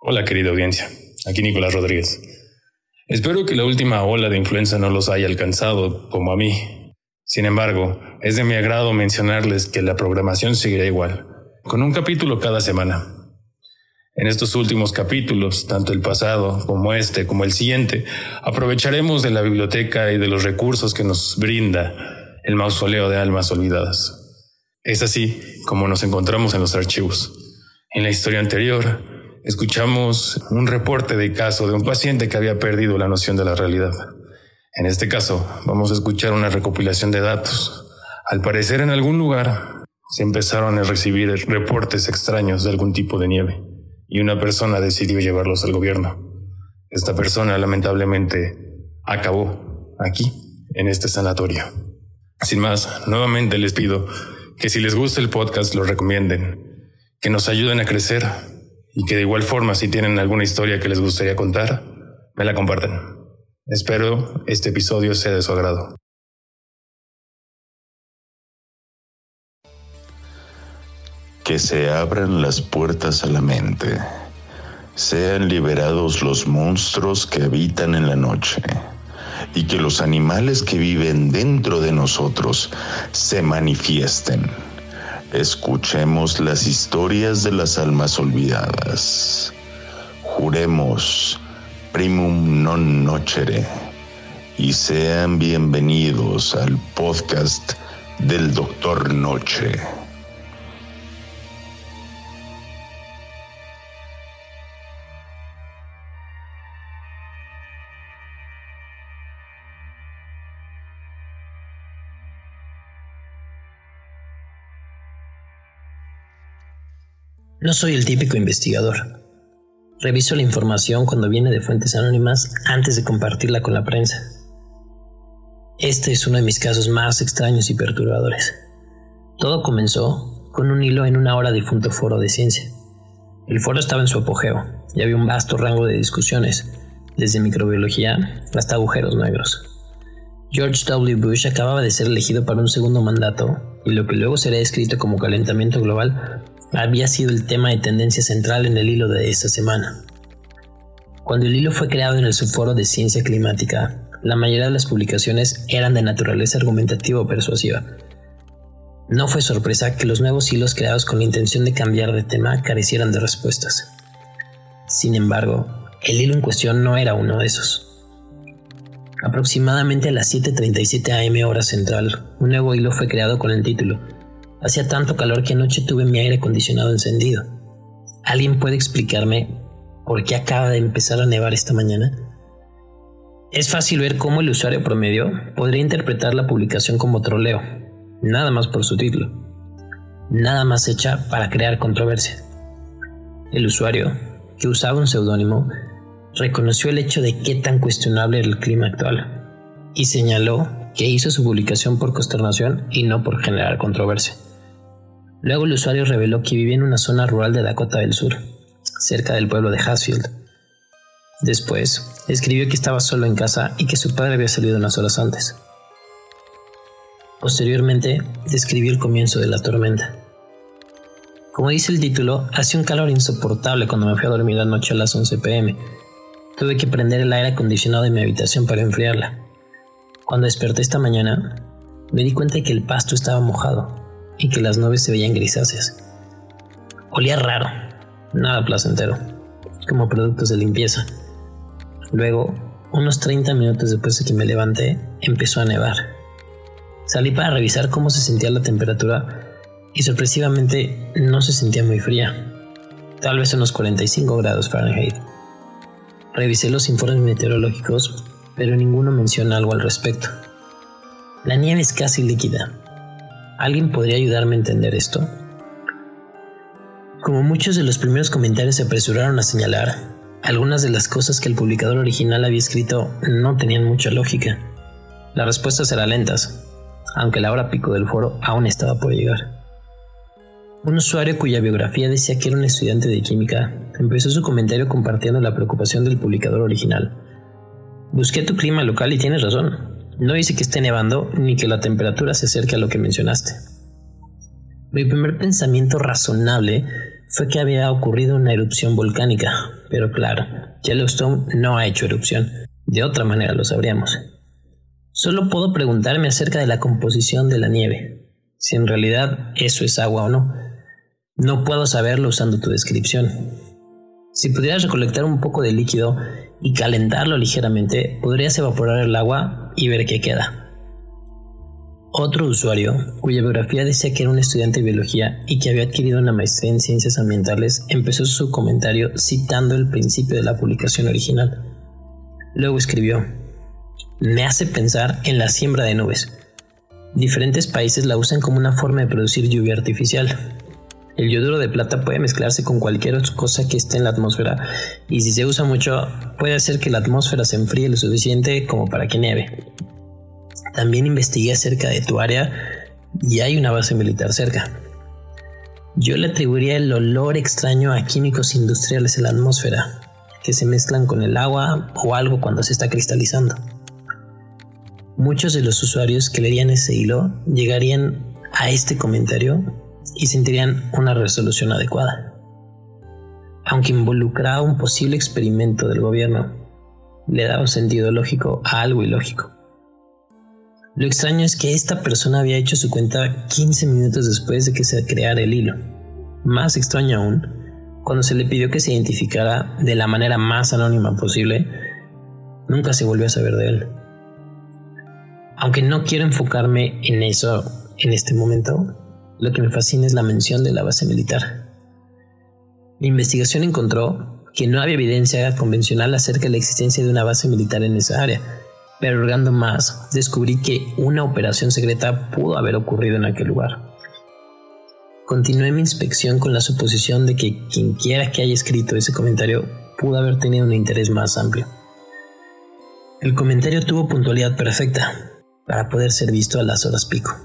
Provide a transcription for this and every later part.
Hola querida audiencia, aquí Nicolás Rodríguez. Espero que la última ola de influenza no los haya alcanzado como a mí. Sin embargo, es de mi agrado mencionarles que la programación seguirá igual, con un capítulo cada semana. En estos últimos capítulos, tanto el pasado como este como el siguiente, aprovecharemos de la biblioteca y de los recursos que nos brinda el mausoleo de almas olvidadas. Es así como nos encontramos en los archivos. En la historia anterior, escuchamos un reporte de caso de un paciente que había perdido la noción de la realidad. En este caso, vamos a escuchar una recopilación de datos. Al parecer, en algún lugar se empezaron a recibir reportes extraños de algún tipo de nieve y una persona decidió llevarlos al gobierno. Esta persona lamentablemente acabó aquí, en este sanatorio. Sin más, nuevamente les pido que si les gusta el podcast lo recomienden, que nos ayuden a crecer y que de igual forma si tienen alguna historia que les gustaría contar, me la comparten. Espero este episodio sea de su agrado. Que se abran las puertas a la mente. Sean liberados los monstruos que habitan en la noche y que los animales que viven dentro de nosotros se manifiesten. Escuchemos las historias de las almas olvidadas. Juremos primum non nocere y sean bienvenidos al podcast del Doctor Noche. No soy el típico investigador. Reviso la información cuando viene de fuentes anónimas antes de compartirla con la prensa. Este es uno de mis casos más extraños y perturbadores. Todo comenzó con un hilo en una hora difunto foro de ciencia. El foro estaba en su apogeo y había un vasto rango de discusiones, desde microbiología hasta agujeros negros. George W. Bush acababa de ser elegido para un segundo mandato y lo que luego sería descrito como calentamiento global había sido el tema de tendencia central en el hilo de esta semana. Cuando el hilo fue creado en el subforo de ciencia climática, la mayoría de las publicaciones eran de naturaleza argumentativa o persuasiva. No fue sorpresa que los nuevos hilos creados con la intención de cambiar de tema carecieran de respuestas. Sin embargo, el hilo en cuestión no era uno de esos. Aproximadamente a las 7.37 am hora central, un nuevo hilo fue creado con el título Hacía tanto calor que anoche tuve mi aire acondicionado encendido. ¿Alguien puede explicarme por qué acaba de empezar a nevar esta mañana? Es fácil ver cómo el usuario promedio podría interpretar la publicación como troleo, nada más por su título, nada más hecha para crear controversia. El usuario, que usaba un seudónimo, reconoció el hecho de qué tan cuestionable era el clima actual y señaló que hizo su publicación por consternación y no por generar controversia. Luego el usuario reveló que vivía en una zona rural de Dakota del Sur, cerca del pueblo de Hatfield. Después, escribió que estaba solo en casa y que su padre había salido unas horas antes. Posteriormente, describió el comienzo de la tormenta. Como dice el título, hacía un calor insoportable cuando me fui a dormir la noche a las 11 pm. Tuve que prender el aire acondicionado de mi habitación para enfriarla. Cuando desperté esta mañana, me di cuenta de que el pasto estaba mojado y que las nubes se veían grisáceas. Olía raro, nada placentero, como productos de limpieza. Luego, unos 30 minutos después de que me levanté, empezó a nevar. Salí para revisar cómo se sentía la temperatura y sorpresivamente no se sentía muy fría, tal vez unos 45 grados Fahrenheit. Revisé los informes meteorológicos, pero ninguno menciona algo al respecto. La nieve es casi líquida, ¿Alguien podría ayudarme a entender esto? Como muchos de los primeros comentarios se apresuraron a señalar, algunas de las cosas que el publicador original había escrito no tenían mucha lógica. Las respuestas eran lentas, aunque la hora pico del foro aún estaba por llegar. Un usuario cuya biografía decía que era un estudiante de química empezó su comentario compartiendo la preocupación del publicador original. Busqué tu clima local y tienes razón. No dice que esté nevando ni que la temperatura se acerque a lo que mencionaste. Mi primer pensamiento razonable fue que había ocurrido una erupción volcánica, pero claro, Yellowstone no ha hecho erupción, de otra manera lo sabríamos. Solo puedo preguntarme acerca de la composición de la nieve, si en realidad eso es agua o no. No puedo saberlo usando tu descripción. Si pudieras recolectar un poco de líquido y calentarlo ligeramente, podrías evaporar el agua y ver qué queda. Otro usuario, cuya biografía decía que era un estudiante de biología y que había adquirido una maestría en ciencias ambientales, empezó su comentario citando el principio de la publicación original. Luego escribió, me hace pensar en la siembra de nubes. Diferentes países la usan como una forma de producir lluvia artificial. El yoduro de plata puede mezclarse con cualquier cosa que esté en la atmósfera y si se usa mucho puede hacer que la atmósfera se enfríe lo suficiente como para que nieve. También investigué acerca de tu área y hay una base militar cerca. Yo le atribuiría el olor extraño a químicos industriales en la atmósfera, que se mezclan con el agua o algo cuando se está cristalizando. Muchos de los usuarios que leerían ese hilo llegarían a este comentario y sentirían una resolución adecuada. Aunque involucraba un posible experimento del gobierno, le daba un sentido lógico a algo ilógico. Lo extraño es que esta persona había hecho su cuenta 15 minutos después de que se creara el hilo. Más extraño aún, cuando se le pidió que se identificara de la manera más anónima posible, nunca se volvió a saber de él. Aunque no quiero enfocarme en eso en este momento, lo que me fascina es la mención de la base militar. Mi investigación encontró que no había evidencia convencional acerca de la existencia de una base militar en esa área, pero hurgando más, descubrí que una operación secreta pudo haber ocurrido en aquel lugar. Continué mi inspección con la suposición de que quien quiera que haya escrito ese comentario pudo haber tenido un interés más amplio. El comentario tuvo puntualidad perfecta para poder ser visto a las horas pico,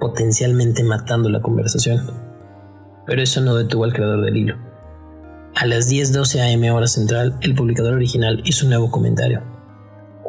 potencialmente matando la conversación. Pero eso no detuvo al creador del hilo. A las 10.12 am hora central, el publicador original hizo un nuevo comentario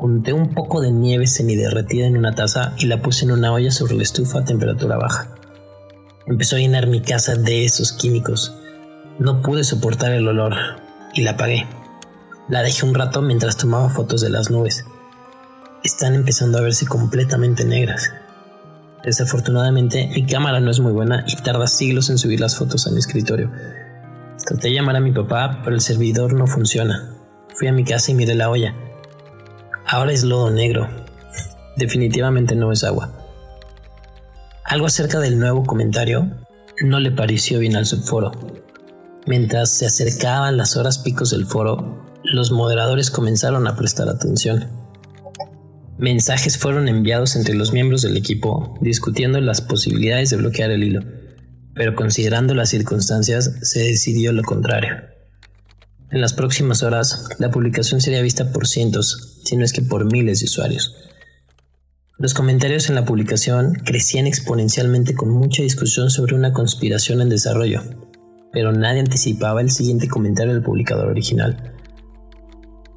Junté un poco de nieve semiderretida en una taza y la puse en una olla sobre la estufa a temperatura baja. Empezó a llenar mi casa de esos químicos. No pude soportar el olor y la apagué. La dejé un rato mientras tomaba fotos de las nubes. Están empezando a verse completamente negras. Desafortunadamente, mi cámara no es muy buena y tarda siglos en subir las fotos a mi escritorio. Traté de llamar a mi papá, pero el servidor no funciona. Fui a mi casa y miré la olla. Ahora es lodo negro. Definitivamente no es agua. Algo acerca del nuevo comentario no le pareció bien al subforo. Mientras se acercaban las horas picos del foro, los moderadores comenzaron a prestar atención. Mensajes fueron enviados entre los miembros del equipo discutiendo las posibilidades de bloquear el hilo, pero considerando las circunstancias se decidió lo contrario. En las próximas horas, la publicación sería vista por cientos, si no es que por miles de usuarios. Los comentarios en la publicación crecían exponencialmente con mucha discusión sobre una conspiración en desarrollo, pero nadie anticipaba el siguiente comentario del publicador original.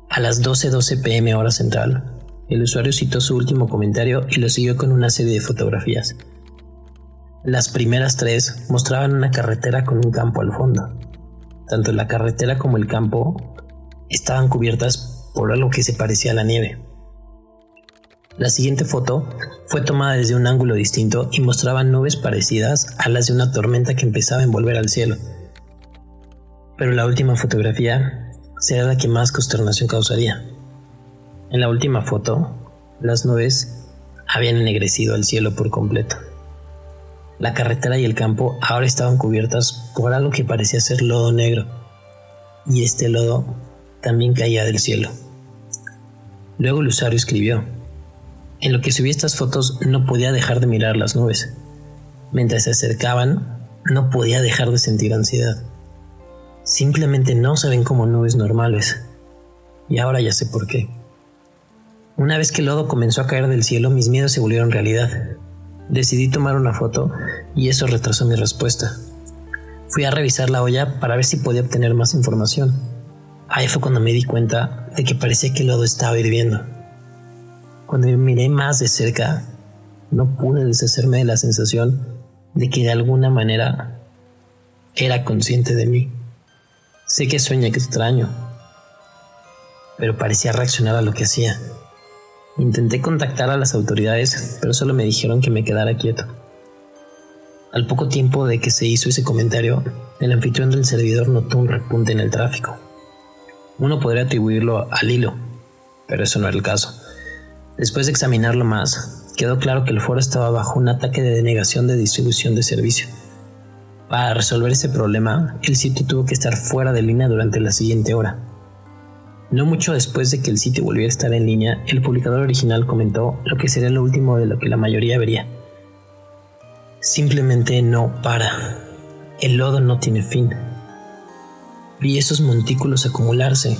A las 12:12 pm hora central, el usuario citó su último comentario y lo siguió con una serie de fotografías. Las primeras tres mostraban una carretera con un campo al fondo. Tanto la carretera como el campo estaban cubiertas por algo que se parecía a la nieve. La siguiente foto fue tomada desde un ángulo distinto y mostraba nubes parecidas a las de una tormenta que empezaba a envolver al cielo. Pero la última fotografía será la que más consternación causaría. En la última foto, las nubes habían ennegrecido el cielo por completo. La carretera y el campo ahora estaban cubiertas por algo que parecía ser lodo negro, y este lodo también caía del cielo. Luego el usuario escribió, en lo que subí estas fotos no podía dejar de mirar las nubes. Mientras se acercaban, no podía dejar de sentir ansiedad. Simplemente no se ven como nubes normales. Y ahora ya sé por qué. Una vez que el lodo comenzó a caer del cielo, mis miedos se volvieron realidad. Decidí tomar una foto y eso retrasó mi respuesta. Fui a revisar la olla para ver si podía obtener más información. Ahí fue cuando me di cuenta de que parecía que el lodo estaba hirviendo. Cuando me miré más de cerca, no pude deshacerme de la sensación de que de alguna manera era consciente de mí. Sé que sueña que extraño, pero parecía reaccionar a lo que hacía. Intenté contactar a las autoridades, pero solo me dijeron que me quedara quieto. Al poco tiempo de que se hizo ese comentario, el anfitrión del servidor notó un repunte en el tráfico. Uno podría atribuirlo al hilo, pero eso no era el caso. Después de examinarlo más, quedó claro que el foro estaba bajo un ataque de denegación de distribución de servicio. Para resolver ese problema, el sitio tuvo que estar fuera de línea durante la siguiente hora. No mucho después de que el sitio volviera a estar en línea, el publicador original comentó lo que sería lo último de lo que la mayoría vería. Simplemente no para. El lodo no tiene fin. Vi esos montículos acumularse.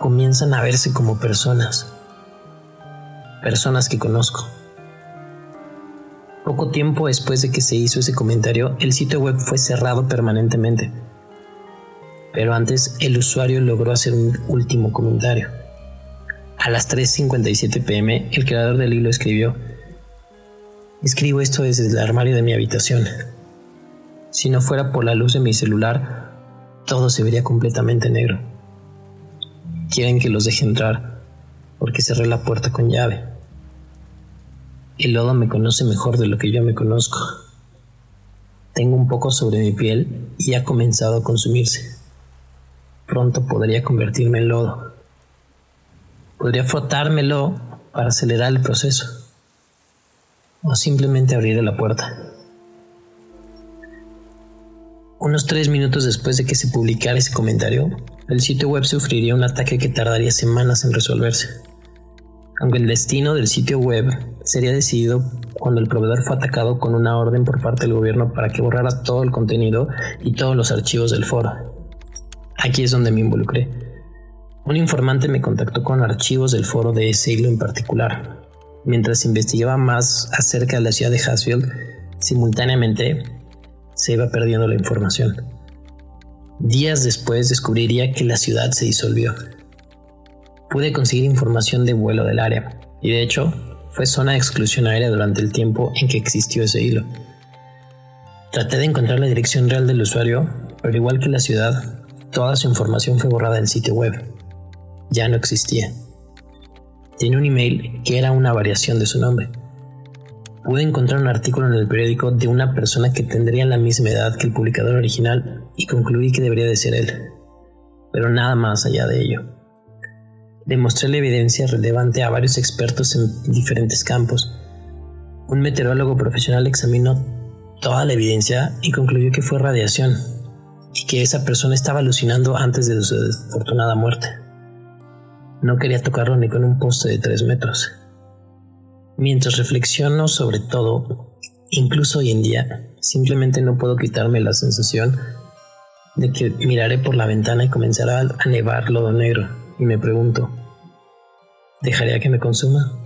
Comienzan a verse como personas. Personas que conozco. Poco tiempo después de que se hizo ese comentario, el sitio web fue cerrado permanentemente. Pero antes el usuario logró hacer un último comentario. A las 3.57 pm, el creador del hilo escribió, Escribo esto desde el armario de mi habitación. Si no fuera por la luz de mi celular, todo se vería completamente negro. Quieren que los deje entrar porque cerré la puerta con llave. El lodo me conoce mejor de lo que yo me conozco. Tengo un poco sobre mi piel y ha comenzado a consumirse. Pronto podría convertirme en lodo. Podría frotármelo para acelerar el proceso. O simplemente abrir la puerta. Unos tres minutos después de que se publicara ese comentario, el sitio web sufriría un ataque que tardaría semanas en resolverse aunque el destino del sitio web sería decidido cuando el proveedor fue atacado con una orden por parte del gobierno para que borrara todo el contenido y todos los archivos del foro. Aquí es donde me involucré. Un informante me contactó con archivos del foro de ese hilo en particular. Mientras investigaba más acerca de la ciudad de Hasfield, simultáneamente se iba perdiendo la información. Días después descubriría que la ciudad se disolvió pude conseguir información de vuelo del área, y de hecho fue zona de exclusión aérea durante el tiempo en que existió ese hilo. Traté de encontrar la dirección real del usuario, pero igual que la ciudad, toda su información fue borrada del sitio web. Ya no existía. Tiene un email que era una variación de su nombre. Pude encontrar un artículo en el periódico de una persona que tendría la misma edad que el publicador original y concluí que debería de ser él. Pero nada más allá de ello demostré la evidencia relevante a varios expertos en diferentes campos. Un meteorólogo profesional examinó toda la evidencia y concluyó que fue radiación y que esa persona estaba alucinando antes de su desafortunada muerte. No quería tocarlo ni con un poste de tres metros. Mientras reflexiono sobre todo, incluso hoy en día, simplemente no puedo quitarme la sensación de que miraré por la ventana y comenzará a nevar lodo negro y me pregunto, ¿dejaría que me consuma?